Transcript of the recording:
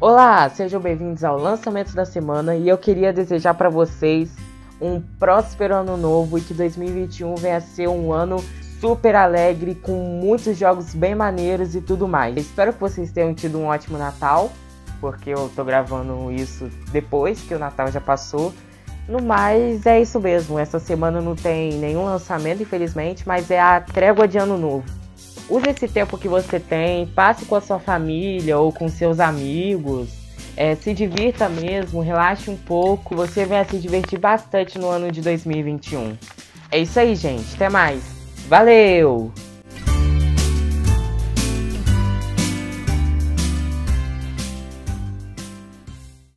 Olá, sejam bem-vindos ao lançamento da semana e eu queria desejar para vocês um próspero ano novo e que 2021 venha a ser um ano super alegre, com muitos jogos bem maneiros e tudo mais. Espero que vocês tenham tido um ótimo Natal, porque eu tô gravando isso depois que o Natal já passou. No mais, é isso mesmo. Essa semana não tem nenhum lançamento, infelizmente, mas é a trégua de ano novo. Use esse tempo que você tem, passe com a sua família ou com seus amigos. É, se divirta mesmo, relaxe um pouco. Você vai se divertir bastante no ano de 2021. É isso aí, gente. Até mais. Valeu!